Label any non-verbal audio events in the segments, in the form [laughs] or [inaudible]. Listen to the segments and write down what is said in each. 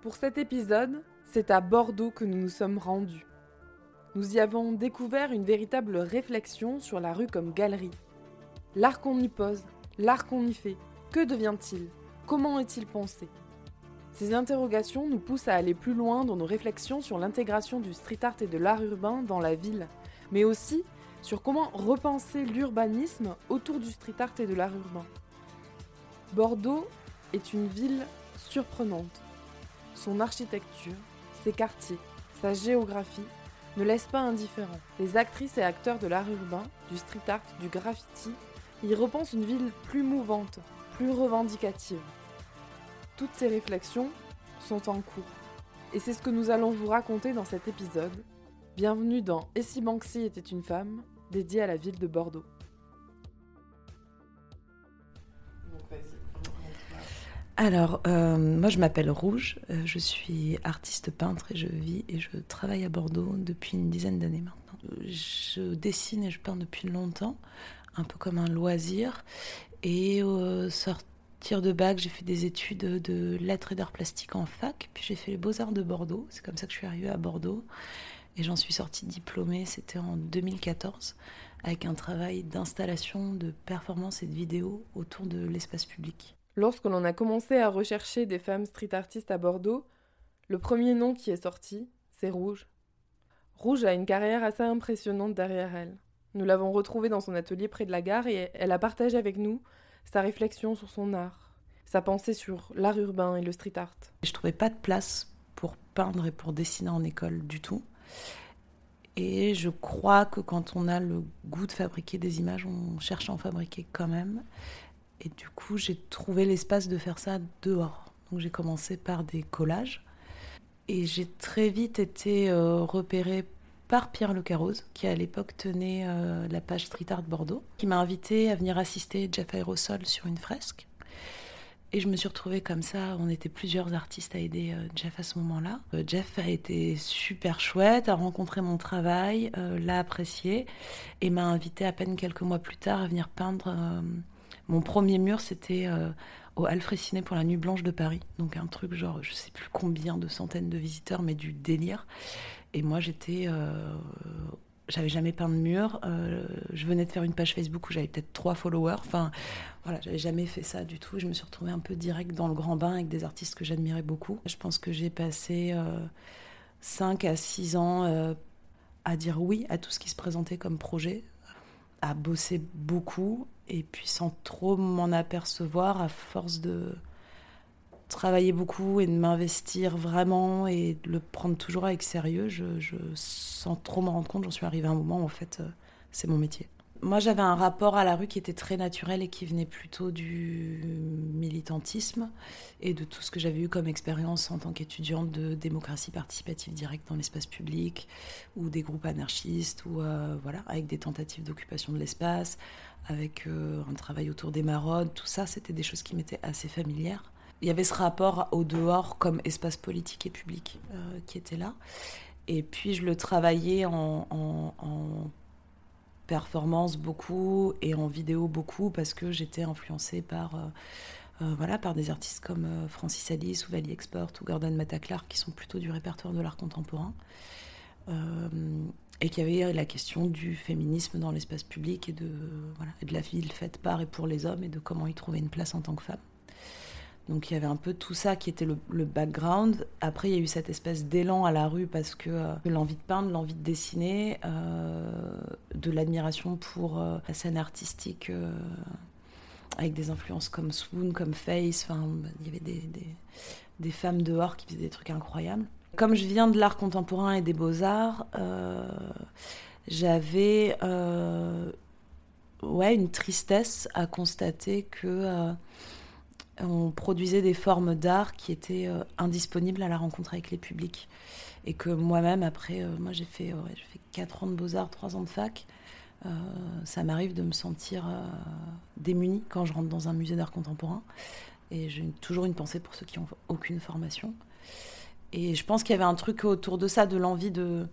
Pour cet épisode, c'est à Bordeaux que nous nous sommes rendus. Nous y avons découvert une véritable réflexion sur la rue comme galerie. L'art qu'on y pose, l'art qu'on y fait, que devient-il? Comment est-il pensé? Ces interrogations nous poussent à aller plus loin dans nos réflexions sur l'intégration du street art et de l'art urbain dans la ville, mais aussi sur comment repenser l'urbanisme autour du street art et de l'art urbain. Bordeaux est une ville surprenante. Son architecture, ses quartiers, sa géographie ne laissent pas indifférents. Les actrices et acteurs de l'art urbain, du street art, du graffiti y repensent une ville plus mouvante, plus revendicative. Toutes ces réflexions sont en cours. Et c'est ce que nous allons vous raconter dans cet épisode. Bienvenue dans Et si Banksy était une femme, dédié à la ville de Bordeaux. Alors, euh, moi je m'appelle Rouge, euh, je suis artiste peintre et je vis et je travaille à Bordeaux depuis une dizaine d'années maintenant. Je dessine et je peins depuis longtemps, un peu comme un loisir. Et au sortir de bac, j'ai fait des études de lettres et d'art plastique en fac, puis j'ai fait les beaux-arts de Bordeaux. C'est comme ça que je suis arrivée à Bordeaux. Et j'en suis sortie diplômée, c'était en 2014, avec un travail d'installation, de performance et de vidéo autour de l'espace public. Lorsque l'on a commencé à rechercher des femmes street artistes à Bordeaux, le premier nom qui est sorti, c'est Rouge. Rouge a une carrière assez impressionnante derrière elle. Nous l'avons retrouvée dans son atelier près de la gare et elle a partagé avec nous sa réflexion sur son art, sa pensée sur l'art urbain et le street art. Je trouvais pas de place pour peindre et pour dessiner en école du tout. Et je crois que quand on a le goût de fabriquer des images, on cherche à en fabriquer quand même. Et du coup, j'ai trouvé l'espace de faire ça dehors. Donc j'ai commencé par des collages. Et j'ai très vite été euh, repérée par Pierre Le Carroze, qui à l'époque tenait euh, la page Street Art Bordeaux, qui m'a invité à venir assister Jeff Aerosol sur une fresque. Et je me suis retrouvée comme ça. On était plusieurs artistes à aider euh, Jeff à ce moment-là. Jeff a été super chouette, a rencontré mon travail, l'a apprécié et m'a invité à peine quelques mois plus tard à venir peindre mon premier mur, c'était euh, au Alfred pour la Nuit Blanche de Paris. Donc un truc genre, je sais plus combien de centaines de visiteurs, mais du délire. Et moi, j'étais. Euh, j'avais jamais peint de mur. Euh, je venais de faire une page Facebook où j'avais peut-être trois followers. Enfin, voilà, j'avais jamais fait ça du tout. Je me suis retrouvée un peu direct dans le grand bain avec des artistes que j'admirais beaucoup. Je pense que j'ai passé 5 à 6 ans à dire oui à tout ce qui se présentait comme projet, à bosser beaucoup, et puis sans trop m'en apercevoir, à force de travailler beaucoup et de m'investir vraiment et de le prendre toujours avec sérieux, je, sans trop m'en rendre compte, j'en suis arrivée à un moment où en fait euh, c'est mon métier. Moi, j'avais un rapport à la rue qui était très naturel et qui venait plutôt du militantisme et de tout ce que j'avais eu comme expérience en tant qu'étudiante de démocratie participative directe dans l'espace public ou des groupes anarchistes ou euh, voilà, avec des tentatives d'occupation de l'espace, avec euh, un travail autour des maraudes. Tout ça, c'était des choses qui m'étaient assez familières. Il y avait ce rapport au dehors comme espace politique et public euh, qui était là. Et puis je le travaillais en, performance beaucoup et en vidéo beaucoup parce que j'étais influencée par, euh, euh, voilà, par des artistes comme euh, Francis Alice ou Valley Export ou Gordon Mataclar qui sont plutôt du répertoire de l'art contemporain. et qui avait la question du féminisme dans l'espace public et de, voilà, et de la ville faite par et pour les hommes et de comment y trouver une place en tant que femme. Donc il y avait un peu tout ça qui était le, background. Après, il y a eu cette espèce d'élan à la rue parce que euh, l'envie de peindre, l'envie de dessiner, euh, de l'admiration pour euh, la scène artistique avec des influences comme Swoon, comme Face. Enfin, il y avait des, des, femmes dehors qui faisaient des trucs incroyables. Comme je viens de l'art contemporain et des beaux-arts, j'avais ouais, une tristesse à constater que on produisait des formes d'art qui étaient euh, indisponibles à la rencontre avec les publics. Et que moi-même, après, euh, moi j'ai fait, fait 4 ans de beaux-arts, 3 ans de fac. Euh, ça m'arrive de me sentir démunie quand je rentre dans un musée d'art contemporain. Et j'ai toujours une pensée pour ceux qui n'ont aucune formation. Et je pense qu'il y avait un truc autour de ça, de l'envie de,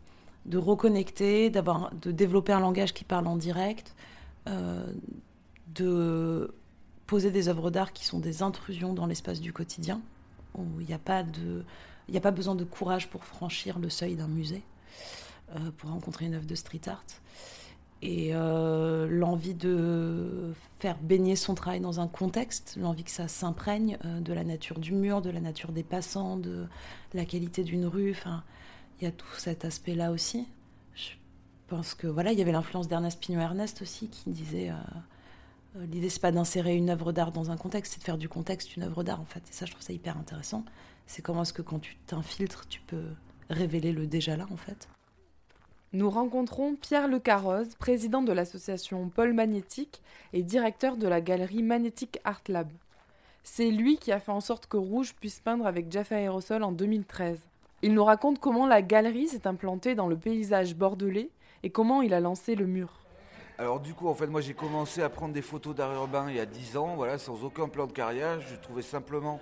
reconnecter, de développer un langage qui parle en direct, de poser des œuvres d'art qui sont des intrusions dans l'espace du quotidien, où il n'y a pas de a pas besoin de courage pour franchir le seuil d'un musée, euh, pour rencontrer une œuvre de street art. Et euh, l'envie de faire baigner son travail dans un contexte, l'envie que ça s'imprègne euh, de la nature du mur, de la nature des passants, de la qualité d'une rue. Enfin, il y a tout cet aspect-là aussi. Je pense que voilà, il y avait l'influence d'Ernest Pignon-Ernest aussi qui disait l'idée c'est pas d'insérer une œuvre d'art dans un contexte, c'est de faire du contexte une œuvre d'art en fait. Et ça, je trouve ça hyper intéressant c'est comment est-ce que quand tu t'infiltres, tu peux révéler le déjà là en fait. Nous rencontrons Pierre Le Carroze, président de l'association Paul Magnétique et directeur de la galerie Magnétique Art Lab. C'est lui qui a fait en sorte que Rouge puisse peindre avec Jeff Aerosol en 2013. Il nous raconte comment la galerie s'est implantée dans le paysage bordelais et comment il a lancé le mur. Alors du coup, en fait, moi j'ai commencé à prendre des photos d'art urbain il y a 10 ans, voilà, sans aucun plan de carrière. Je trouvais simplement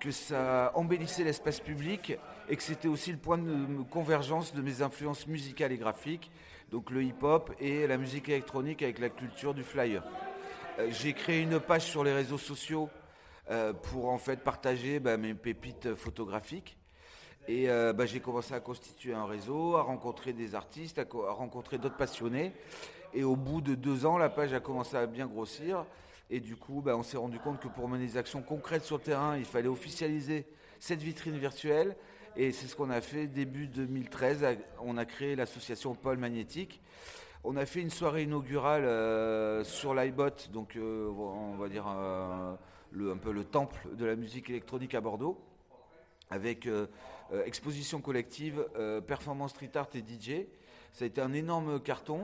que ça embellissait l'espace public et que c'était aussi le point de convergence de mes influences musicales et graphiques, donc le hip-hop et la musique électronique avec la culture du flyer. Euh, j'ai créé une page sur les réseaux sociaux euh, pour en fait partager bah, mes pépites photographiques. Et euh, bah, j'ai commencé à constituer un réseau, à rencontrer des artistes, à, à rencontrer d'autres passionnés. Et au bout de deux ans, la page a commencé à bien grossir. Et du coup, bah, on s'est rendu compte que pour mener des actions concrètes sur le terrain, il fallait officialiser cette vitrine virtuelle. Et c'est ce qu'on a fait début 2013. On a créé l'association Paul Magnétique. On a fait une soirée inaugurale euh, sur l'iBot, donc euh, on va dire euh, un peu le temple de la musique électronique à Bordeaux, avec exposition collective, performance street art et DJ. Ça a été un énorme carton.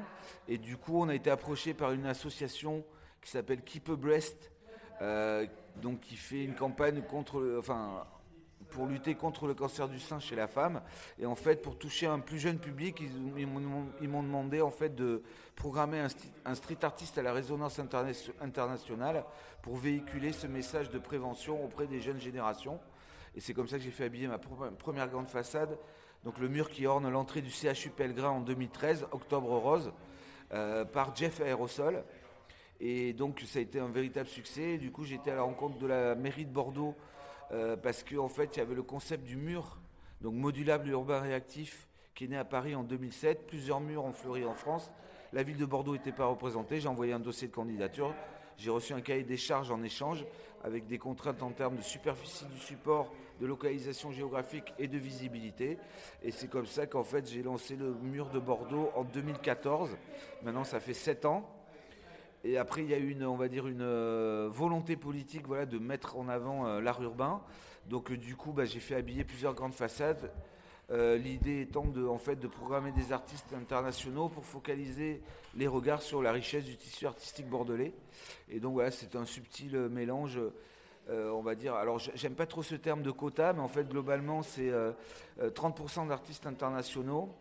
Et du coup, on a été approché par une association qui s'appelle Keep a Breast, euh, donc qui fait une campagne contre, enfin, pour lutter contre le cancer du sein chez la femme. Et en fait, pour toucher un plus jeune public, ils, m'ont demandé en fait de programmer un, street artiste à la résonance internationale pour véhiculer ce message de prévention auprès des jeunes générations. Et c'est comme ça que j'ai fait habiller ma première grande façade, donc le mur qui orne l'entrée du CHU Pellegrin en 2013, Octobre Rose, euh, par Jeff Aerosol. Et donc ça a été un véritable succès. du coup, j'étais à la rencontre de la mairie de Bordeaux euh, parce qu'en fait, il y avait le concept du mur, donc modulable urbain réactif, qui est né à Paris en 2007. Plusieurs murs ont fleuri en France. La ville de Bordeaux n'était pas représentée. J'ai envoyé un dossier de candidature. J'ai reçu un cahier des charges en échange avec des contraintes en termes de superficie du support, de localisation géographique et de visibilité. Et c'est comme ça qu'en fait j'ai lancé le mur de Bordeaux en 2014. Maintenant ça fait 7 ans. Et après, il y a une, on va dire, une euh, volonté politique, voilà, de mettre en avant euh, l'art urbain. Donc, euh, du coup, bah, j'ai fait habiller plusieurs grandes façades. L'idée étant en fait, de programmer des artistes internationaux pour focaliser les regards sur la richesse du tissu artistique bordelais. Et donc, voilà, c'est un subtil mélange. On va dire, alors j'aime pas trop ce terme de quota, mais en fait globalement c'est 30% d'artistes internationaux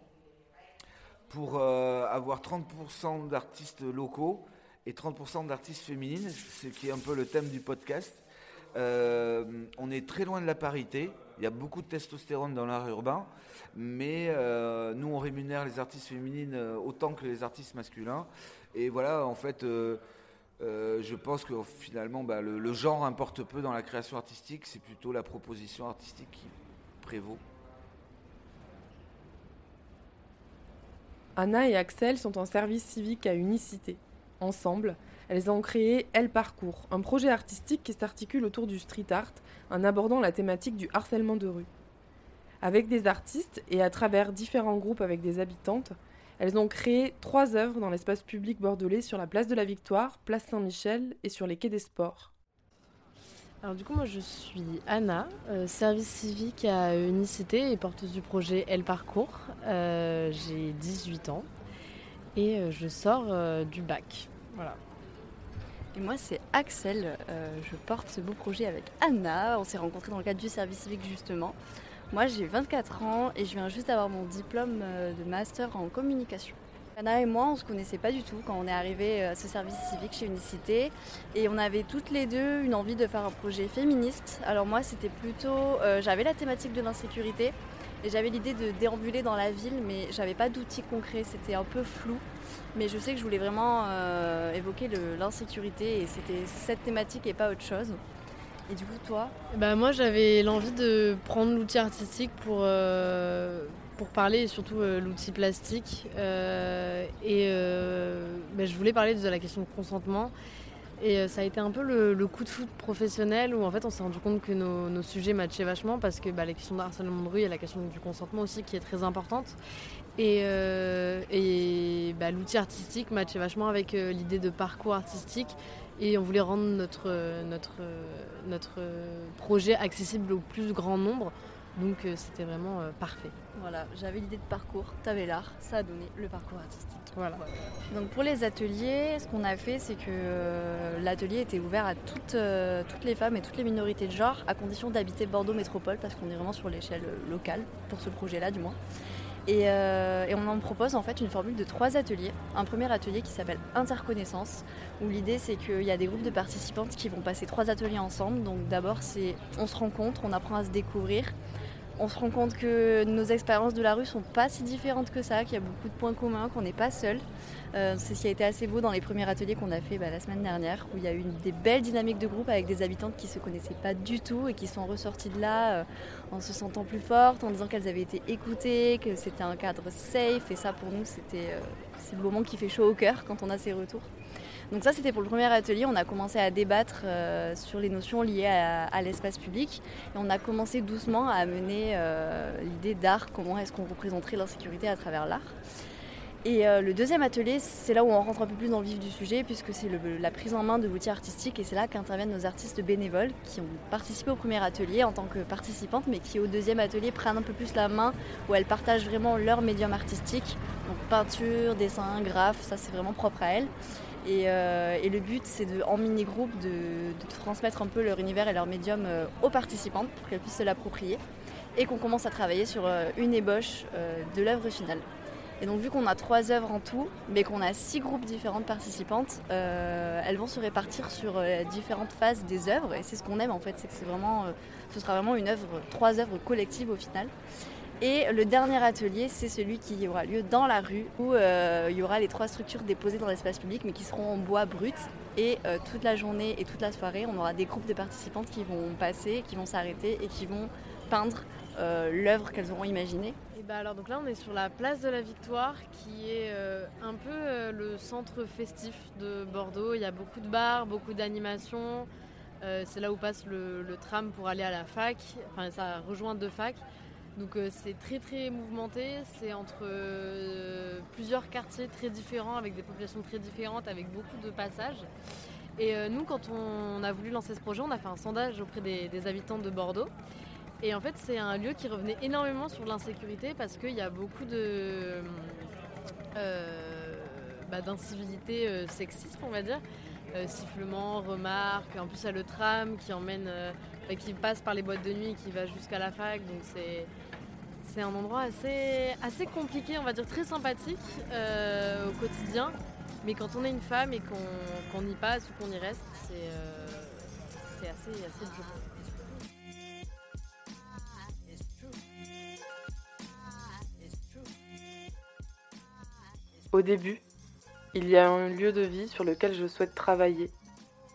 pour avoir 30% d'artistes locaux et 30% d'artistes féminines, ce qui est un peu le thème du podcast. Euh, on est très loin de la parité. Il y a beaucoup de testostérone dans l'art urbain, mais euh, nous on rémunère les artistes féminines euh, autant que les artistes masculins. Et voilà, en fait, je pense que finalement bah, le, le, genre importe peu dans la création artistique. C'est plutôt la proposition artistique qui prévaut. Anna et Axel sont en service civique à Unicité. Ensemble, elles ont créé Elle Parcours, un projet artistique qui s'articule autour du street art en abordant la thématique du harcèlement de rue. Avec des artistes et à travers différents groupes avec des habitantes, elles ont créé trois œuvres dans l'espace public bordelais sur la place de la Victoire, place Saint-Michel et sur les quais des sports. Alors du coup moi je suis Anna, euh, service civique à Unicité et porteuse du projet Elle Parcours. Euh, j'ai 18 ans et euh, je sors euh, du bac. Voilà. Et moi, c'est Axel. Euh, je porte ce beau projet avec Anna. On s'est rencontrés dans le cadre du service civique, justement. Moi, j'ai 24 ans et je viens juste d'avoir mon diplôme de master en communication. Anna et moi, on se connaissait pas du tout quand on est arrivé à ce service civique chez Unicité. Et on avait toutes les deux une envie de faire un projet féministe. Alors moi, c'était plutôt... J'avais la thématique de l'insécurité. Et j'avais l'idée de déambuler dans la ville, mais j'avais pas d'outils concrets, c'était un peu flou. Mais je sais que je voulais vraiment euh, évoquer l'insécurité et c'était cette thématique et pas autre chose. Et du coup, toi bah, Moi, j'avais l'envie de prendre l'outil artistique pour, euh, pour parler, et surtout euh, l'outil plastique. Euh, et bah, je voulais parler de la question de consentement. Et ça a été un peu le, coup de foot professionnel où en fait on s'est rendu compte que nos, sujets matchaient vachement parce que bah, la question de harcèlement de rue et la question du consentement aussi qui est très importante. Et, et l'outil artistique matchait vachement avec l'idée de parcours artistique et on voulait rendre notre, notre, notre projet accessible au plus grand nombre. Donc euh, c'était vraiment euh, parfait. Voilà, j'avais l'idée de parcours, t'avais l'art, ça a donné le parcours artistique. Voilà. Donc pour les ateliers, ce qu'on a fait, c'est que euh, l'atelier était ouvert à toutes, toutes les femmes et toutes les minorités de genre, à condition d'habiter Bordeaux Métropole, parce qu'on est vraiment sur l'échelle locale, pour ce projet-là du moins. Euh, et, on en propose en fait une formule de trois ateliers. Un premier atelier qui s'appelle Interconnaissance, où l'idée c'est qu'il y a des groupes de participantes qui vont passer trois ateliers ensemble. Donc d'abord c'est on se rencontre, on apprend à se découvrir, on se rend compte que nos expériences de la rue sont pas si différentes que ça, qu'il y a beaucoup de points communs, qu'on n'est pas seul. Euh, c'est ce qui a été assez beau dans les premiers ateliers qu'on a fait bah, la semaine dernière, où il y a eu des belles dynamiques de groupe avec des habitantes qui se connaissaient pas du tout et qui sont ressorties de là euh, en se sentant plus fortes, en disant qu'elles avaient été écoutées, que c'était un cadre safe. Et ça, pour nous, c'était euh, c'est le moment qui fait chaud au cœur quand on a ces retours. Donc ça, c'était pour le premier atelier. On a commencé à débattre euh, sur les notions liées à, l'espace public. Et on a commencé doucement à amener euh, l'idée d'art, comment est-ce qu'on représenterait l'insécurité à travers l'art. Et euh, le deuxième atelier, c'est là où on rentre un peu plus dans le vif du sujet, puisque c'est la prise en main de l'outil artistique, et c'est là qu'interviennent nos artistes bénévoles qui ont participé au premier atelier en tant que participantes, mais qui au deuxième atelier prennent un peu plus la main, où elles partagent vraiment leur médium artistique, donc peinture, dessin, graphe, ça c'est vraiment propre à elles. Euh, et, le but, c'est de, en mini-groupe de, transmettre un peu leur univers et leur médium euh, aux participantes pour qu'elles puissent se l'approprier et qu'on commence à travailler sur euh, une ébauche de l'œuvre finale. Et donc vu qu'on a trois œuvres en tout, mais qu'on a six groupes différentes participantes, elles vont se répartir sur différentes phases des œuvres. Et c'est ce qu'on aime en fait, c'est que c'est vraiment, ce sera vraiment une œuvre, trois œuvres collectives au final. Et le dernier atelier, c'est celui qui aura lieu dans la rue, où euh, il y aura les trois structures déposées dans l'espace public, mais qui seront en bois brut. Et euh, toute la journée et toute la soirée, on aura des groupes de participantes qui vont passer, qui vont s'arrêter et qui vont peindre euh, l'œuvre qu'elles auront imaginée. Et bah alors donc là, on est sur la place de la Victoire, qui est un peu le centre festif de Bordeaux. Il y a beaucoup de bars, beaucoup d'animations. c'est là où passe le, le, tram pour aller à la fac. Enfin, ça rejoint deux facs. Donc euh, c'est très très mouvementé, c'est entre euh, plusieurs quartiers très différents, avec des populations très différentes, avec beaucoup de passages. Et euh, nous, quand on a voulu lancer ce projet, on a fait un sondage auprès des, habitants de Bordeaux. Et en fait, c'est un lieu qui revenait énormément sur l'insécurité parce qu'il y a beaucoup de bah, d'incivilité sexiste, on va dire. sifflements, remarques, en plus il y a le tram qui emmène, qui passe par les boîtes de nuit, qui va jusqu'à la fac, donc c'est c'est un endroit assez, assez compliqué, on va dire très sympathique euh, au quotidien. Mais quand on est une femme et qu'on y passe ou qu'on y reste, c'est euh, assez, assez dur. Au début, il y a un lieu de vie sur lequel je souhaite travailler.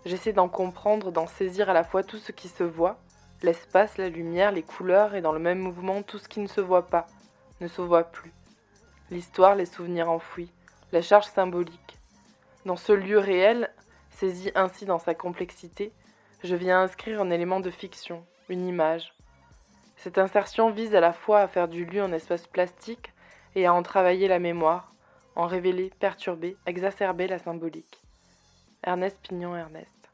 J'essaie d'en comprendre, d'en saisir à la fois tout ce qui se voit l'espace, la lumière, les couleurs et dans le même mouvement tout ce qui ne se voit pas, ne se voit plus. L'histoire, les souvenirs enfouis, la charge symbolique. Dans ce lieu réel, saisi ainsi dans sa complexité, je viens inscrire un élément de fiction, une image. Cette insertion vise à la fois à faire du lieu un espace plastique et à en travailler la mémoire, en révéler, perturber, exacerber la symbolique. Ernest Pignon Ernest.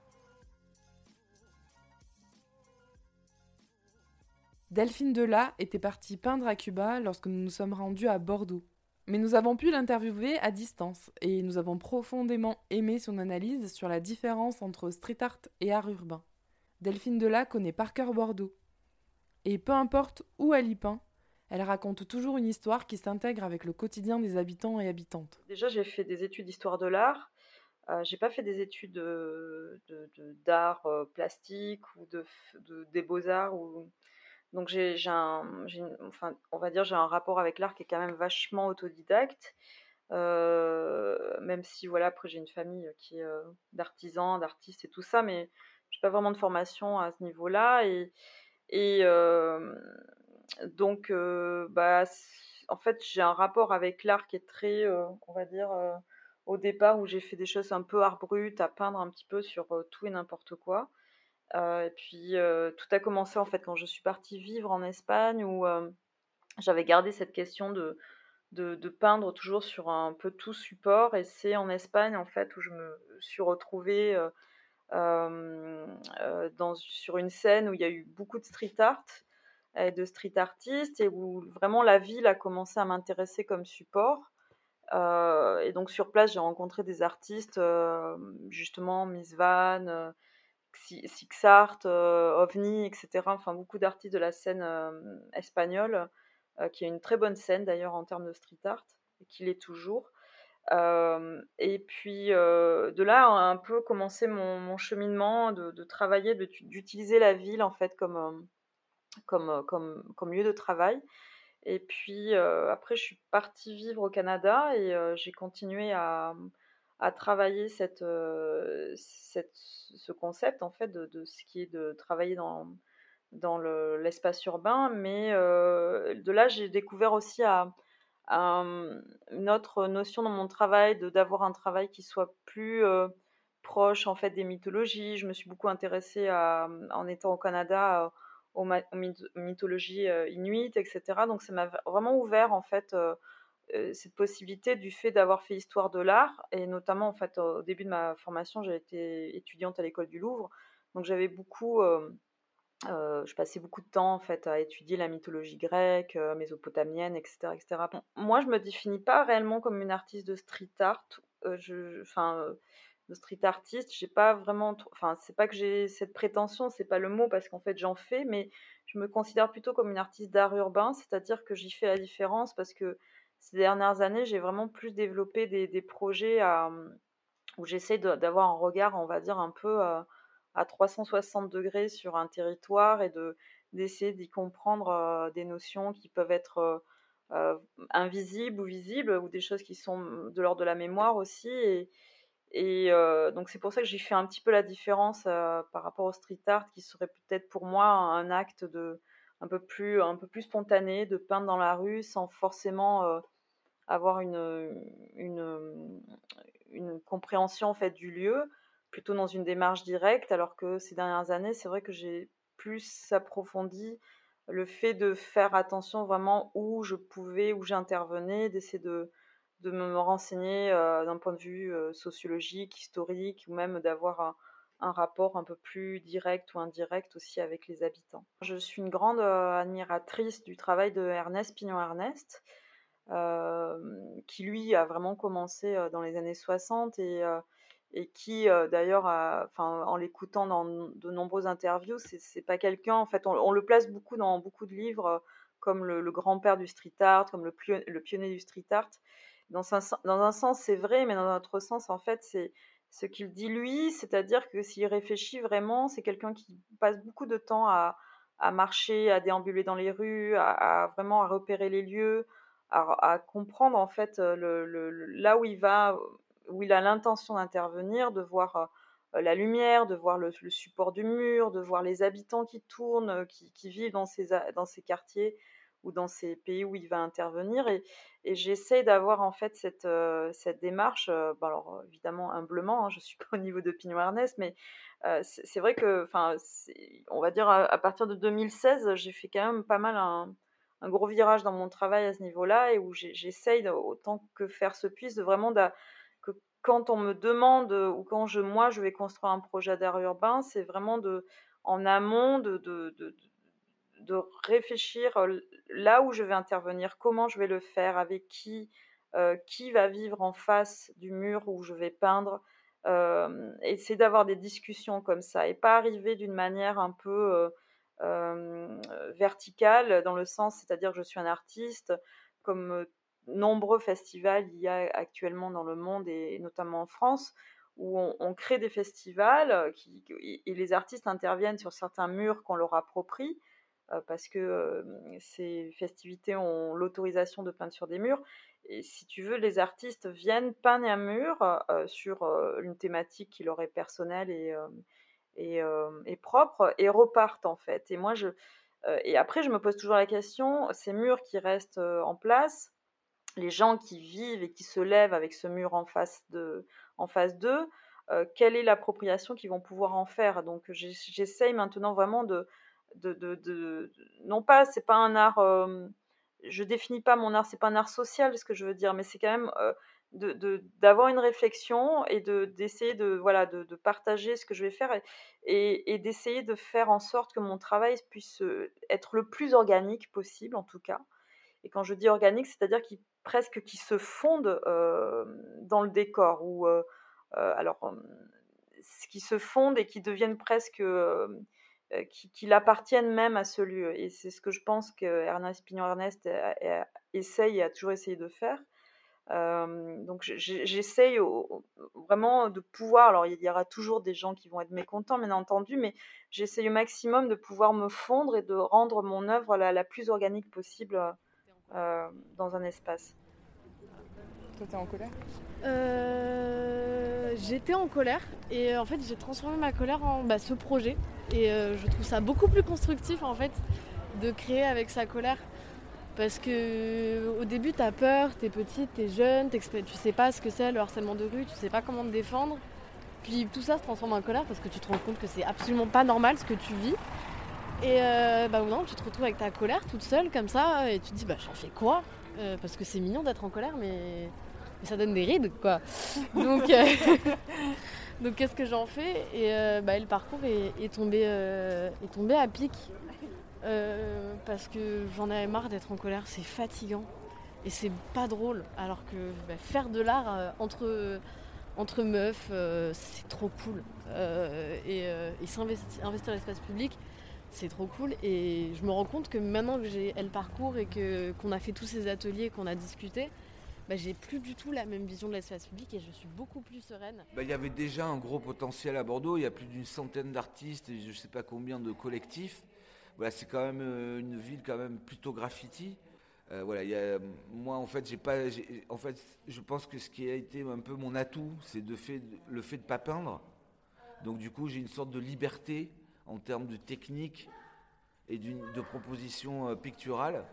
Delphine Delat était partie peindre à Cuba lorsque nous nous sommes rendus à Bordeaux. Mais nous avons pu l'interviewer à distance et nous avons profondément aimé son analyse sur la différence entre street art et art urbain. Delphine Delat connaît par cœur Bordeaux. Et peu importe où elle y peint, elle raconte toujours une histoire qui s'intègre avec le quotidien des habitants et habitantes. Déjà, j'ai fait des études d'histoire de l'art. Euh, j'ai pas fait des études d'art de, euh, plastique ou de, des beaux-arts donc j'ai un, on va dire j'ai un rapport avec l'art qui est quand même vachement autodidacte. Euh, même si voilà après j'ai une famille qui euh, d'artisans, d'artistes et tout ça, mais j'ai pas vraiment de formation à ce niveau-là et donc bah en fait j'ai un rapport avec l'art qui est très on va dire au départ où j'ai fait des choses un peu art brut à peindre un petit peu sur tout et n'importe quoi et puis tout a commencé en fait quand je suis partie vivre en Espagne où j'avais gardé cette question de, peindre toujours sur un peu tout support. Et c'est en Espagne, en fait, où je me suis retrouvée sur une scène où il y a eu beaucoup de street art et de street artistes et où vraiment la ville a commencé à m'intéresser comme support. Et donc sur place, j'ai rencontré des artistes, justement Miss Van, Six Art, OVNI, etc. Enfin, beaucoup d'artistes de la scène espagnole euh, qui a une très bonne scène d'ailleurs en termes de street art, et qui l'est toujours. Euh, et puis euh, de là un peu commencé mon, cheminement de, travailler, d'utiliser la ville en fait comme, comme, comme lieu de travail. Et puis après, je suis partie vivre au Canada et j'ai continué à, travailler cette, ce concept en fait de, ce qui est de travailler dans, l'espace urbain, mais de là j'ai découvert aussi à, une autre notion dans mon travail, d'avoir un travail qui soit plus proche en fait des mythologies. Je me suis beaucoup intéressée à, en étant au Canada aux, mythologies inuites, etc. Donc ça m'a vraiment ouvert en fait cette possibilité du fait d'avoir fait histoire de l'art et notamment en fait au début de ma formation j'ai été étudiante à l'école du Louvre donc j'avais beaucoup je passais beaucoup de temps en fait à étudier la mythologie grecque, mésopotamienne, etc., etc. moi, je me définis pas réellement comme une artiste de street art. je, enfin, de street artiste, j'ai pas vraiment, enfin, c'est pas que j'ai cette prétention, c'est pas le mot parce qu'en fait j'en fais, mais je me considère plutôt comme une artiste d'art urbain, c'est-à-dire que j'y fais la différence parce que ces dernières années, j'ai vraiment plus développé des, projets où j'essaie d'avoir un regard, on va dire un peu à 360 degrés sur un territoire et de d'essayer d'y comprendre euh, des notions qui peuvent être euh, euh, invisibles ou visibles ou des choses qui sont de l'ordre de la mémoire aussi et, et donc c'est pour ça que j'ai fait un petit peu la différence par rapport au street art qui serait peut-être pour moi un acte de un peu plus un peu plus spontané de peindre dans la rue sans forcément avoir une, une, une compréhension en fait du lieu plutôt dans une démarche directe, alors que ces dernières années, c'est vrai que j'ai plus approfondi le fait de faire attention vraiment où je pouvais, où j'intervenais, d'essayer de, de me renseigner euh, d'un point de vue euh, sociologique, historique, ou même d'avoir un, rapport un peu plus direct ou indirect aussi avec les habitants. Je suis une grande euh, admiratrice du travail de Ernest Pignon-Ernest, qui lui a vraiment commencé dans les années 60 et qui d'ailleurs, en l'écoutant dans de nombreuses interviews, c'est pas quelqu'un, en fait, on, le place beaucoup dans beaucoup de livres comme le, grand-père du street art, comme le, pionnier du street art. Dans un, dans un sens, c'est vrai, mais dans un autre sens, en fait, c'est ce qu'il dit lui, c'est-à-dire que s'il réfléchit vraiment, c'est quelqu'un qui passe beaucoup de temps à, à, marcher, à déambuler dans les rues, à, vraiment à repérer les lieux, à, comprendre en fait le, le, là où il va où il a l'intention d'intervenir, de voir euh, la lumière, de voir le, support du mur, de voir les habitants qui tournent, euh, qui, vivent dans ces, dans ces quartiers dans ces pays où il va intervenir. Et, et j'essaie d'avoir en fait cette, cette démarche, alors évidemment humblement, hein, je ne suis [laughs] pas au niveau de Pignon Ernest, mais c'est vrai que, on va dire à, partir de 2016, j'ai fait quand même pas mal un, gros virage dans mon travail à ce niveau-là et où j'essaye, autant que faire se puisse, de vraiment quand on me demande ou quand je, moi je vais construire un projet d'art urbain, c'est vraiment de, en amont de, de, de, réfléchir là où je vais intervenir, comment je vais le faire, avec qui, qui va vivre en face du mur où je vais peindre. Euh, et c'est d'avoir des discussions comme ça et pas arriver d'une manière un peu verticale dans le sens, c'est-à-dire je suis un artiste, comme nombreux festivals il y a actuellement dans le monde et notamment en France où on, crée des festivals euh, et les artistes interviennent sur certains murs qu'on leur approprie euh, parce que euh, ces festivités ont l'autorisation de peindre sur des murs. Et si tu veux, les artistes viennent peindre un mur sur une thématique qui leur est personnelle et, et, et propre et repartent en fait. Et moi, je, et après, je me pose toujours la question, ces murs qui restent en place, les gens qui vivent et qui se lèvent avec ce mur en face de, en face d'eux, quelle est l'appropriation qu'ils vont pouvoir en faire? Donc, j'essaye maintenant vraiment de, non pas, c'est pas un art, je définis pas mon art, c'est pas un art social, ce que je veux dire, mais c'est quand même de d'avoir une réflexion et de d'essayer de voilà de, partager ce que je vais faire et, d'essayer de faire en sorte que mon travail puisse être le plus organique possible en tout cas. Et quand je dis organique c'est-à-dire qu'il presque qui se fonde dans le décor ou alors qui se fondent et qui deviennent presque qui, qui l'appartiennent même à ce lieu et c'est ce que je pense que Ernest Pignon Ernest essaye et a toujours essayé de faire donc j'essaye vraiment de pouvoir, alors il y aura toujours des gens qui vont être mécontents, bien entendu, mais j'essaye au maximum de pouvoir me fondre et de rendre mon œuvre la, plus organique possible euh, dans un espace. Toi, t'es en colère euh, J'étais en colère et en fait j'ai transformé ma colère en bah, ce projet et euh, je trouve ça beaucoup plus constructif en fait de créer avec sa colère parce que au début, tu as peur, tu es petite, tu es jeune, tu sais pas ce que c'est le harcèlement de rue, tu sais pas comment te défendre. Puis tout ça se transforme en colère parce que tu te rends compte que c'est absolument pas normal ce que tu vis. Et euh, bah non, tu te retrouves avec ta colère toute seule comme ça et tu te dis bah j'en fais quoi? Euh, Parce que c'est mignon d'être en colère mais... ça donne des rides quoi. [laughs] Donc, euh, [laughs] Donc qu'est-ce que j'en fais? Et euh, bah, le parcours est, tombé, est tombé à pic euh, parce que j'en avais marre d'être en colère, c'est fatigant et c'est pas drôle. Alors que bah, faire de l'art euh, entre, entre meufs, euh, c'est trop cool. et, s'investir investir l'espace public, c'est trop cool. Et je me rends compte que maintenant que j'ai le parcours et que, qu'on a fait tous ces ateliers, qu'on a discuté, bah, j'ai plus du tout la même vision de l'espace public et je suis beaucoup plus sereine. Bah, il y avait déjà un gros potentiel à Bordeaux, il y a plus d'une centaine d'artistes et je ne sais pas combien de collectifs c'est quand même euh, une ville quand même plutôt graffiti. Euh, voilà, moi en fait, j'ai pas, en fait, je pense que ce qui a été un peu mon atout, c'est de fait, le fait de pas peindre. Donc du coup, j'ai une sorte de liberté en termes de technique et de proposition euh, picturale.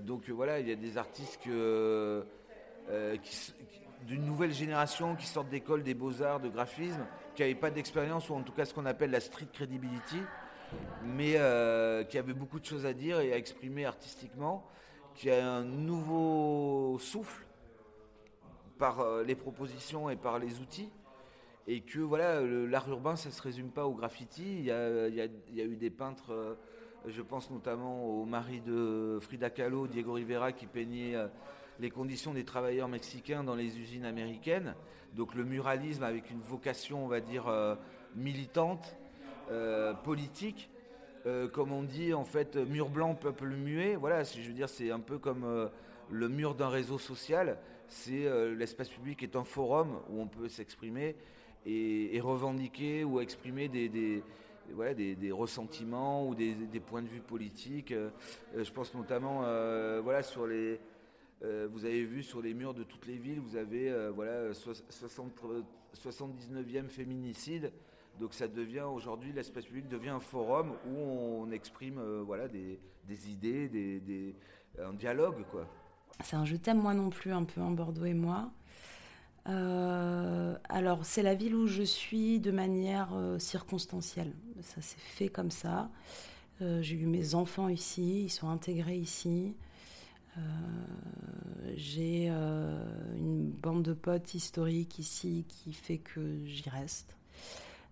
donc voilà, il y a des artistes que, d'une nouvelle génération qui sortent d'école des beaux-arts, de graphisme, qui n'avaient pas d'expérience, ou en tout cas ce qu'on appelle la street credibility, mais euh, qui avait beaucoup de choses à dire et à exprimer artistiquement, qui a un nouveau souffle par euh, les propositions et par les outils. Et que voilà, l'art urbain, ça ne se résume pas au graffiti. Il y a, eu des peintres, euh, je pense notamment au mari de Frida Kahlo, Diego Rivera, qui peignait les conditions des travailleurs mexicains dans les usines américaines. Donc le muralisme avec une vocation, on va dire, militante euh, politique. Euh, comme on dit en fait, mur blanc, peuple muet. Voilà, je veux dire, c'est un peu comme euh, le mur d'un réseau social. C'est l'espace public est un forum où on peut s'exprimer et, revendiquer ou exprimer des, des, des, ressentiments ou des, points de vue politiques. je pense notamment voilà, sur les. Vous avez vu sur les murs de toutes les villes, vous avez voilà, 79e féminicide. Donc ça devient aujourd'hui, l'espace public devient un forum où on exprime euh, voilà, des, idées, des, un dialogue. C'est un je t'aime moi non plus, un peu en Bordeaux et moi. Euh, alors c'est la ville où je suis de manière euh, circonstancielle. Ça s'est fait comme ça. J'ai eu mes enfants ici, ils sont intégrés ici. J'ai une bande de potes historiques ici qui fait que j'y reste.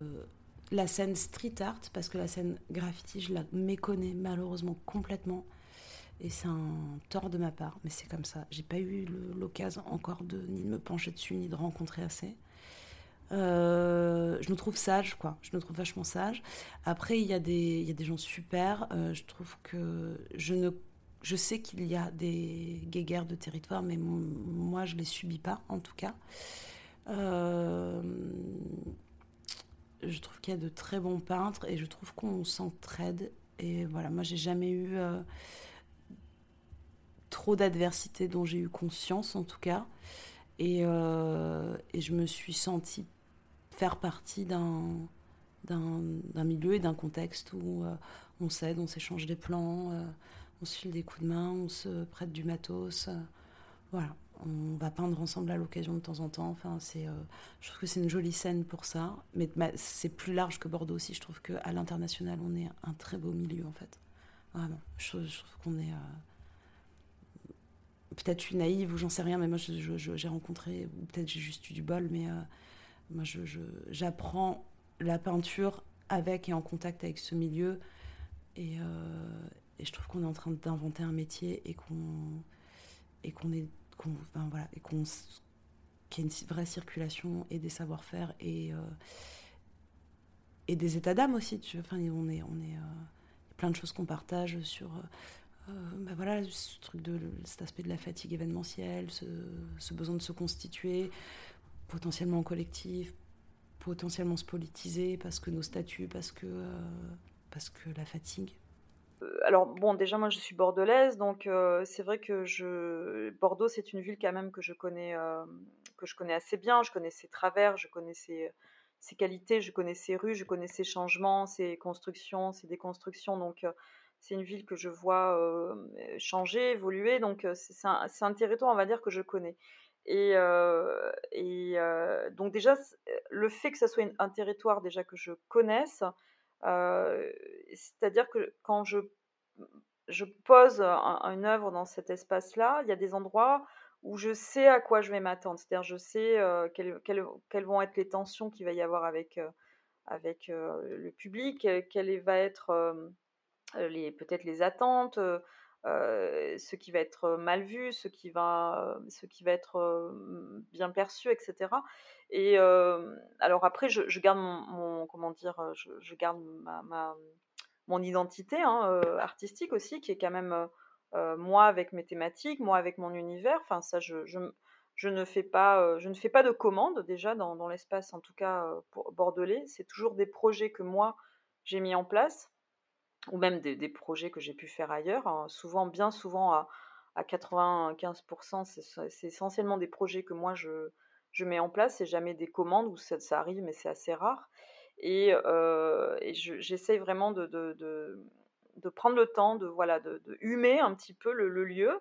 Euh, la scène street art, parce que la scène graffiti, je la méconnais malheureusement complètement. Et c'est un tort de ma part, mais c'est comme ça. J'ai pas eu l'occasion encore de ni de me pencher dessus, ni de rencontrer assez. Euh, je me trouve sage, quoi. Je me trouve vachement sage. Après, il y, a des, gens super. Euh, je trouve que je ne, je sais qu'il y a des guéguerres de territoire, mais moi, je les subis pas, en tout cas. Euh, je trouve qu'il y a de très bons peintres et je trouve qu'on s'entraide. Et voilà, moi, j'ai jamais eu euh, trop d'adversité dont j'ai eu conscience, en tout cas. Et, euh, je me suis sentie faire partie d'un milieu et d'un contexte où on s'aide, on s'échange des plans, on se file des coups de main, on se prête du matos. voilà on va peindre ensemble à l'occasion de temps en temps. Enfin, c'est, euh, je trouve que c'est une jolie scène pour ça. Mais c'est plus large que Bordeaux aussi. Je trouve qu'à l'international, on est un très beau milieu, en fait. Vraiment. Je, trouve qu'on est. Euh, peut-être je suis naïve ou j'en sais rien, mais moi, j'ai rencontré, ou peut-être j'ai juste eu du bol, mais euh, moi, j'apprends la peinture avec et en contact avec ce milieu. Et, et je trouve qu'on est en train d'inventer un métier et qu'on et qu'on est voilà, et qu'on qu'il y ait une vraie circulation et des savoir-faire et, euh, et des états d'âme aussi. Tu enfin, on est, on est, euh, plein de choses qu'on partage sur bah voilà, ce truc de cet aspect de la fatigue événementielle, ce, ce besoin de se constituer potentiellement en collectif, potentiellement se politiser parce que nos statuts, parce que, parce que la fatigue. Euh, alors bon, déjà moi je suis bordelaise, donc euh, c'est vrai que je Bordeaux c'est une ville quand même que je connais euh, que je connais assez bien. Je connais ses travers, je connais ses, qualités, je connais ses rues, je connais ses changements, ses constructions, ses déconstructions. Donc c'est une ville que je vois changer, évoluer. Donc c'est un, territoire on va dire que je connais. Et, et donc déjà le fait que ça soit un territoire déjà que je connaisse c'est-à-dire que quand je, je pose une œuvre dans cet espace-là, il y a des endroits où je sais à quoi je vais m'attendre. C'est-à-dire je sais quelles, quelles, vont être les tensions qu'il va y avoir avec, avec le public, quelles va être peut-être les attentes, ce qui va être mal vu, ce qui va, ce qui va être bien perçu, etc. Et alors après, je, garde mon, comment dire, je, garde ma, mon identité hein, artistique aussi, qui est quand même moi avec mes thématiques, moi avec mon univers. Enfin, ça, je, je, ne fais pas, je ne fais pas de commandes déjà dans, l'espace, en tout cas bordelais. C'est toujours des projets que moi j'ai mis en place ou même des, projets que j'ai pu faire ailleurs. Hein. Souvent, bien souvent, à, à 95%, c'est essentiellement des projets que moi je, je mets en place. C'est jamais des commandes où ça arrive, mais c'est assez rare. Et, euh, et j'essaye vraiment de, prendre le temps de, voilà, de, humer un petit peu le, lieu.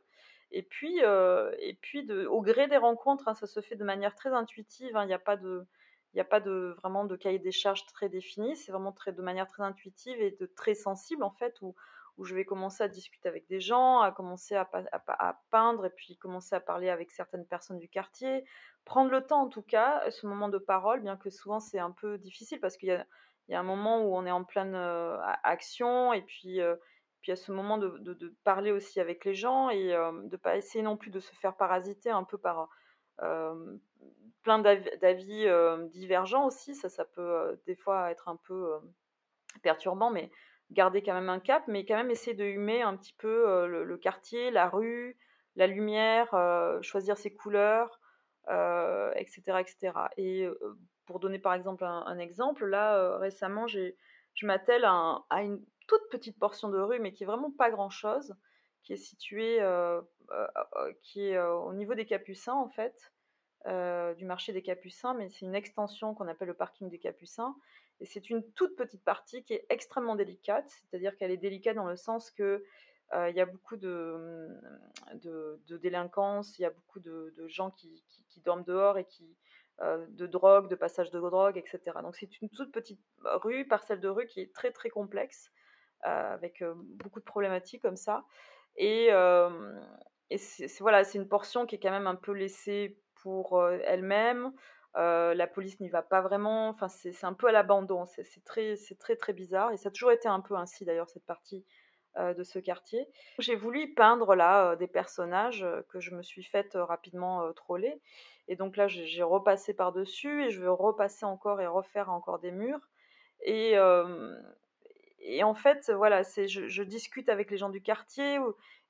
Et puis, euh, et puis au gré des rencontres, hein, ça se fait de manière très intuitive. Hein. Il n'y a pas de il a pas de, vraiment de cahier des charges très défini, c'est vraiment très, de manière très intuitive et de très sensible en fait, où, où je vais commencer à discuter avec des gens, à commencer à, à, peindre et puis commencer à parler avec certaines personnes du quartier, prendre le temps en tout cas, ce moment de parole, bien que souvent c'est un peu difficile parce qu'il y a, un moment où on est en pleine euh, action et puis, euh, puis a ce moment de, parler aussi avec les gens et euh, de ne pas essayer non plus de se faire parasiter un peu par plein d'avis divergents aussi. Ça, ça peut des fois être un peu perturbant, mais garder quand même un cap, mais quand même essayer de humer un petit peu le, quartier, la rue, la lumière, choisir ses couleurs, etc., etc. Et pour donner par exemple un, exemple, là récemment, je m'attelle à, une toute petite portion de rue, mais qui est vraiment pas grand chose, qui est située, qui est au niveau des Capucins en fait. Du marché des Capucins, mais c'est une extension qu'on appelle le parking des Capucins. Et c'est une toute petite partie qui est extrêmement délicate, c'est-à-dire qu'elle est délicate dans le sens que euh, il y a beaucoup de, de, délinquance, il y a beaucoup de, gens qui, dorment dehors et qui euh, de drogue, de passage de drogue, etc. Donc c'est une toute petite rue, parcelle de rue qui est très très complexe, avec beaucoup de problématiques comme ça. Et, voilà, c'est une portion qui est quand même un peu laissée pour elle-même. La police n'y va pas vraiment. Enfin, c'est un peu à l'abandon. C'est très, très, très bizarre. Et ça a toujours été un peu ainsi, d'ailleurs, cette partie de ce quartier. J'ai voulu peindre là des personnages que je me suis faite rapidement troller. Et donc là, j'ai repassé par-dessus et je veux repasser encore et refaire encore des murs. Et, en fait, voilà, je, je, discute avec les gens du quartier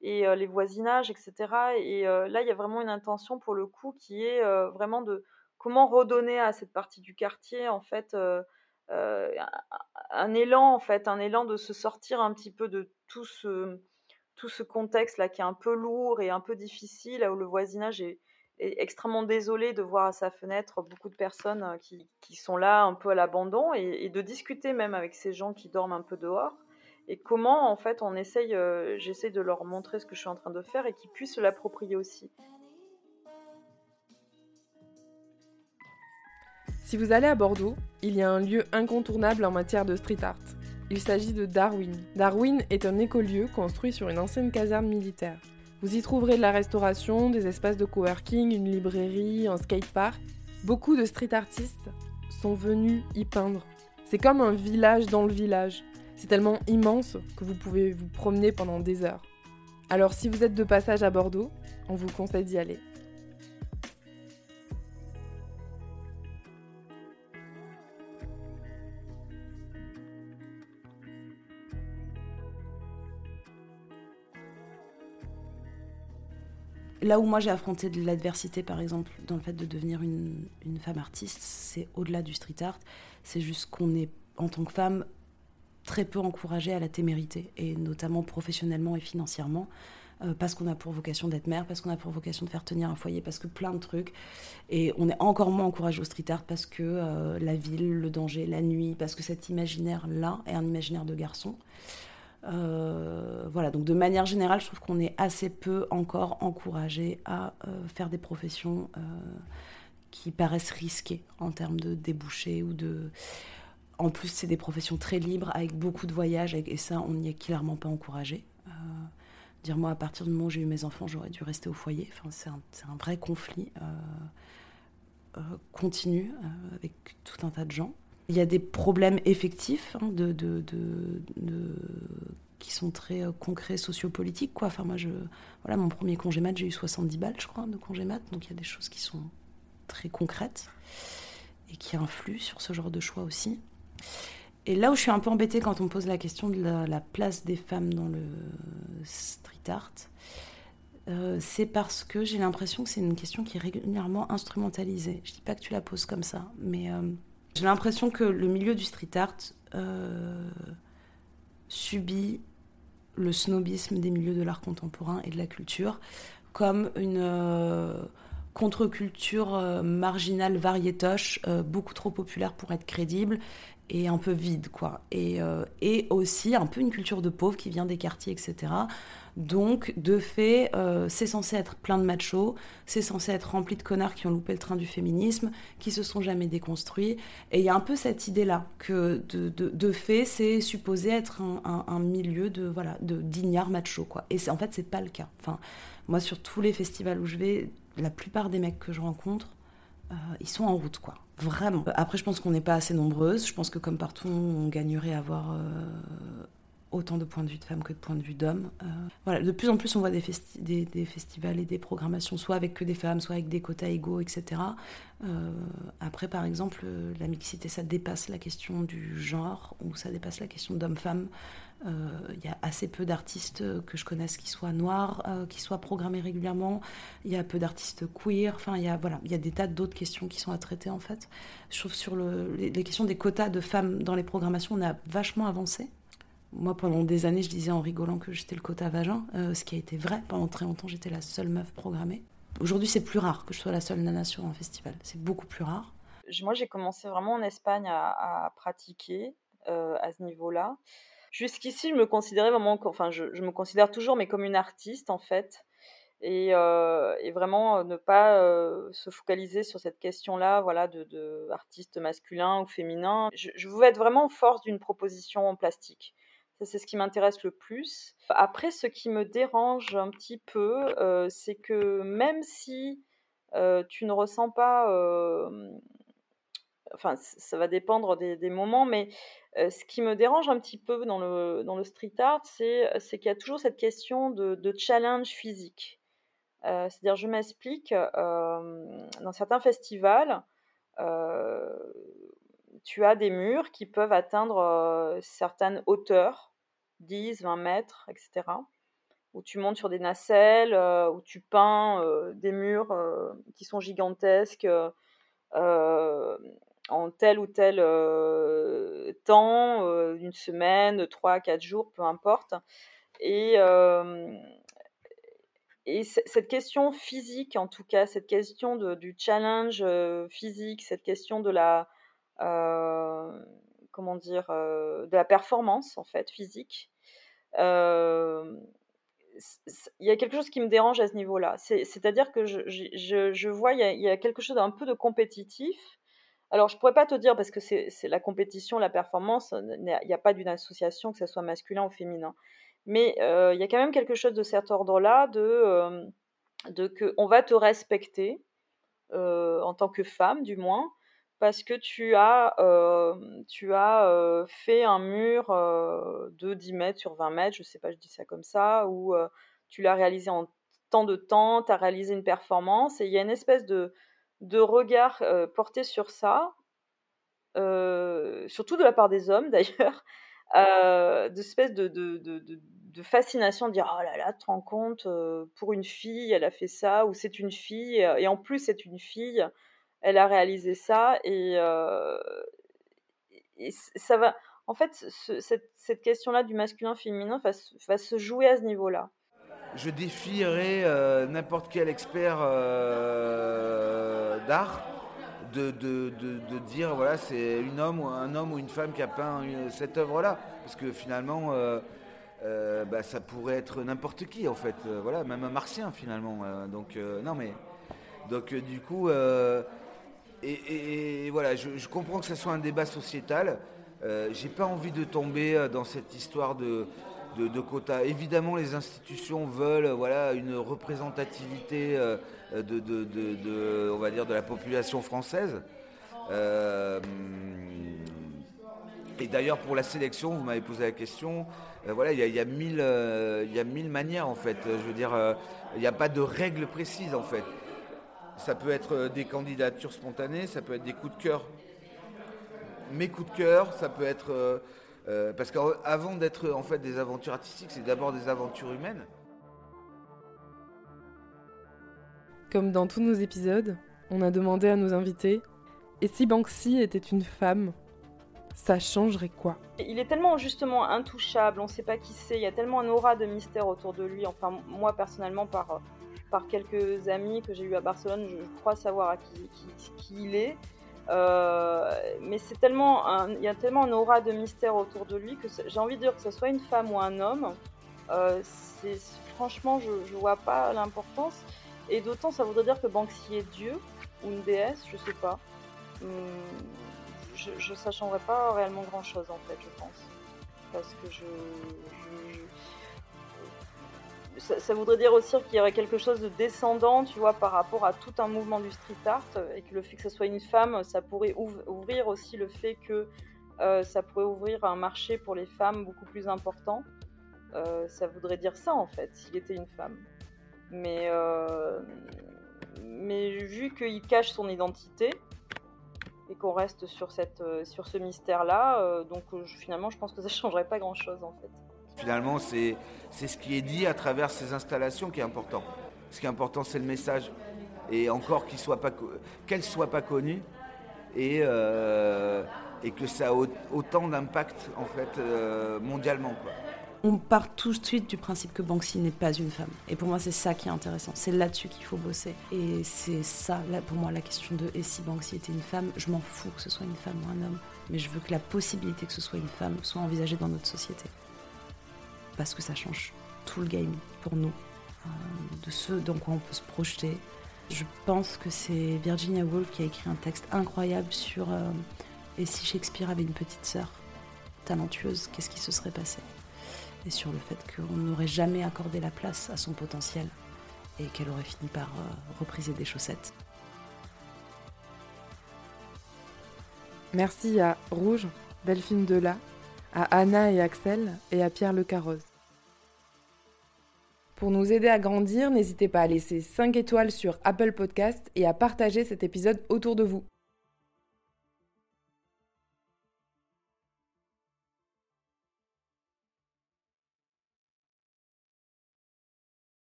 et les voisinages, etc. Et là, il y a vraiment une intention pour le coup qui est vraiment de comment redonner à cette partie du quartier en fait un, élan en fait, un élan de se sortir un petit peu de tout ce tout ce contexte là qui est un peu lourd et un peu difficile, où le voisinage est, extrêmement désolé de voir à sa fenêtre beaucoup de personnes qui, qui sont là un peu à l'abandon et, de discuter même avec ces gens qui dorment un peu dehors. Et comment, en fait, on essaye, j'essaie de leur montrer ce que je suis en train de faire et qu'ils puissent se l'approprier aussi. Si vous allez à Bordeaux, il y a un lieu incontournable en matière de street art. Il s'agit de Darwin. Darwin est un écolieu construit sur une ancienne caserne militaire. Vous y trouverez de la restauration, des espaces de coworking, une librairie, un skatepark. Beaucoup de street artistes sont venus y peindre. C'est comme un village dans le village. C'est tellement immense que vous pouvez vous promener pendant des heures. Alors si vous êtes de passage à Bordeaux, on vous conseille d'y aller. Là où moi j'ai affronté de l'adversité, par exemple, dans le fait de devenir une, femme artiste, c'est au-delà du street art. C'est juste qu'on est, en tant que femme, très peu encouragée à la témérité, et notamment professionnellement et financièrement. Euh, parce qu'on a pour vocation d'être mère, parce qu'on a pour vocation de faire tenir un foyer, parce que plein de trucs. Et on est encore moins encouragé au street art parce que euh, la ville, le danger, la nuit, parce que cet imaginaire-là est un imaginaire de garçon. Euh, voilà, donc de manière générale, je trouve qu'on est assez peu encore encouragé à euh, faire des professions euh, qui paraissent risquées en termes de débouchés ou de. En plus, c'est des professions très libres avec beaucoup de voyages et ça, on n'y est clairement pas encouragé. dire moi, à partir du moment où j'ai eu mes enfants, j'aurais dû rester au foyer. Enfin, c'est un, un, vrai conflit continu avec tout un tas de gens il y a des problèmes effectifs hein, qui sont très euh, concrets sociopolitiques. Enfin, moi, voilà, mon premier congé mat, j'ai eu 70 balles, je crois, de congé mat. Donc il y a des choses qui sont très concrètes et qui influent sur ce genre de choix aussi. Et là où je suis un peu embêtée quand on pose la question de la, place des femmes dans le street art, euh, c'est parce que j'ai l'impression que c'est une question qui est régulièrement instrumentalisée. Je dis pas que tu la poses comme ça, mais euh, j'ai l'impression que le milieu du street art euh, subit le snobisme des milieux de l'art contemporain et de la culture comme une euh, contre-culture euh, marginale variétoche, beaucoup trop populaire pour être crédible et un peu vide, quoi. Et, et aussi un peu une culture de pauvres qui vient des quartiers, etc. Donc, de fait, euh, c'est censé être plein de machos, c'est censé être rempli de connards qui ont loupé le train du féminisme, qui se sont jamais déconstruits. Et il y a un peu cette idée-là que, de, fait, c'est supposé être un, milieu de voilà de d'ignards machos, quoi. Et en fait, c'est pas le cas. Enfin, moi, sur tous les festivals où je vais, la plupart des mecs que je rencontre, euh, ils sont en route, quoi. Vraiment. Après, je pense qu'on n'est pas assez nombreuses. Je pense que comme partout, on gagnerait à avoir euh, autant de points de vue de femmes que de points de vue d'hommes. Euh, voilà, de plus en plus, on voit des, festivals et des programmations, soit avec que des femmes, soit avec des quotas égaux, etc. Euh, après, par exemple, la mixité, ça dépasse la question du genre, ou ça dépasse la question d'homme-femme. Euh, il y a assez peu d'artistes que je connaisse qui soient noirs, qui soient programmés régulièrement. Il y a peu d'artistes queer. Enfin, il y a voilà, il y a des tas d'autres questions qui sont à traiter en fait. Je trouve sur le, les, questions des quotas de femmes dans les programmations, on a vachement avancé. Moi, pendant des années, je disais en rigolant que j'étais le quota vagin, euh, ce qui a été vrai. Pendant très longtemps, j'étais la seule meuf programmée. Aujourd'hui, c'est plus rare que je sois la seule nana sur un festival. C'est beaucoup plus rare. Moi, j'ai commencé vraiment en Espagne à, pratiquer euh, à ce niveau-là. Jusqu'ici, je me considérais vraiment, enfin, je, me considère toujours, mais comme une artiste en fait. Et, euh, vraiment ne pas se focaliser sur cette question-là, voilà, de, masculin ou féminin. Je, veux être vraiment force d'une proposition en plastique c'est ce qui m'intéresse le plus. Après, ce qui me dérange un petit peu, euh, c'est que même si euh, tu ne ressens pas... Euh, enfin, ça va dépendre des, moments, mais ce qui me dérange un petit peu dans le, street art, c'est qu'il y a toujours cette question de, challenge physique. C'est-à-dire, je m'explique, dans certains festivals, tu as des murs qui peuvent atteindre certaines hauteurs 10, 20 mètres, etc. Où tu montes sur des nacelles, où tu peins des murs qui sont gigantesques en tel ou tel temps, une semaine, 3, 4 jours, peu importe. Et, et cette question physique, en tout cas, cette question du challenge physique, cette question de la, comment dire, de la performance, en fait, physique, il y a quelque chose qui me dérange à ce niveau-là. C'est-à-dire que je, vois, il y, y, a, quelque chose d'un peu de compétitif. Alors, je pourrais pas te dire, parce que c'est la compétition, la performance, il n'y a pas d'une association, que ce soit masculin ou féminin. Mais il y a quand même quelque chose de cet ordre-là, de, de que on va te respecter, en tant que femme du moins, parce que tu as, tu as fait un mur de 10 mètres sur 20 mètres, je sais pas, je dis ça comme ça, ou tu l'as réalisé en tant de temps, tu as réalisé une performance, et il y a une espèce de, de regard porté sur ça, surtout de la part des hommes [laughs] d'ailleurs, euh, d'espèce de, de, de, de, fascination de dire oh là là, tu te rends compte, pour une fille, elle a fait ça, ou c'est une fille, et en plus c'est une fille, elle a réalisé ça, et, et ça va. En fait, cette, cette question-là du masculin-féminin va, va, se jouer à ce niveau-là. Je défierais n'importe quel expert d'art de, de, de, dire voilà c'est homme ou un homme ou une femme qui a peint cette œuvre là parce que finalement euh, euh, bah, ça pourrait être n'importe qui en fait. Euh, voilà même un martien finalement. Donc non mais donc du coup et, voilà je, je, comprends que ce soit un débat sociétal. J'ai pas envie de tomber dans cette histoire de de, quotas. Évidemment, les institutions veulent voilà, une représentativité euh, de, on va dire, de la population française. Euh, et d'ailleurs, pour la sélection, vous m'avez posé la question. Euh, voilà, il y, a, mille, il y a mille manières en fait. Je veux dire, il n'y a pas de règles précises en fait. Ça peut être des candidatures spontanées, ça peut être des coups de cœur. Mes coups de cœur, ça peut être euh, parce qu'avant d'être en fait des aventures artistiques, c'est d'abord des aventures humaines. Comme dans tous nos épisodes, on a demandé à nos invités et si Banksy était une femme, ça changerait quoi? Il est tellement justement intouchable, on ne sait pas qui c'est, il y a tellement un aura de mystère autour de lui. Enfin, moi personnellement, par, par quelques amis que j'ai eu à Barcelone, je crois savoir à qui, qui il est. Euh, mais c'est tellement, il y a tellement un aura de mystère autour de lui que j'ai envie de dire que ce soit une femme ou un homme, euh, franchement, je, je vois pas l'importance. Et d'autant, ça voudrait dire que Banksy est Dieu ou une déesse, je sais pas. Hum, je, je, ça pas réellement grand chose en fait, je pense. Parce que je, ça, voudrait dire aussi qu'il y aurait quelque chose de descendant, tu vois, par rapport à tout un mouvement du street art, et que le fait que ce soit une femme, ça pourrait ouvrir aussi le fait que euh, ça pourrait ouvrir un marché pour les femmes beaucoup plus important. Euh, ça voudrait dire ça en fait, s'il était une femme. Mais, euh, mais vu qu'il cache son identité et qu'on reste sur, cette, sur ce mystère-là, donc finalement je pense que ça changerait pas grand-chose en fait. Finalement, c'est ce qui est dit à travers ces installations qui est important. Ce qui est important, c'est le message. Et encore qu'elle ne soit pas connue et, euh, et que ça a autant d'impact en fait euh, mondialement. On part tout de suite du principe que Banksy n'est pas une femme. Et pour moi, c'est ça qui est intéressant. C'est là-dessus qu'il faut bosser. Et c'est ça, là, pour moi, la question de et si Banksy était une femme? Je m'en fous que ce soit une femme ou un homme. Mais je veux que la possibilité que ce soit une femme soit envisagée dans notre société parce que ça change tout le game pour nous, euh, de ce dans quoi on peut se projeter. Je pense que c'est Virginia Woolf qui a écrit un texte incroyable sur euh, et si Shakespeare avait une petite sœur talentueuse, qu'est-ce qui se serait passé? Et sur le fait qu'on n'aurait jamais accordé la place à son potentiel et qu'elle aurait fini par euh, repriser des chaussettes. Merci à Rouge, Delphine Dela, à Anna et Axel et à Pierre Le Carroze. Pour nous aider à grandir, n'hésitez pas à laisser 5 étoiles sur Apple Podcast et à partager cet épisode autour de vous.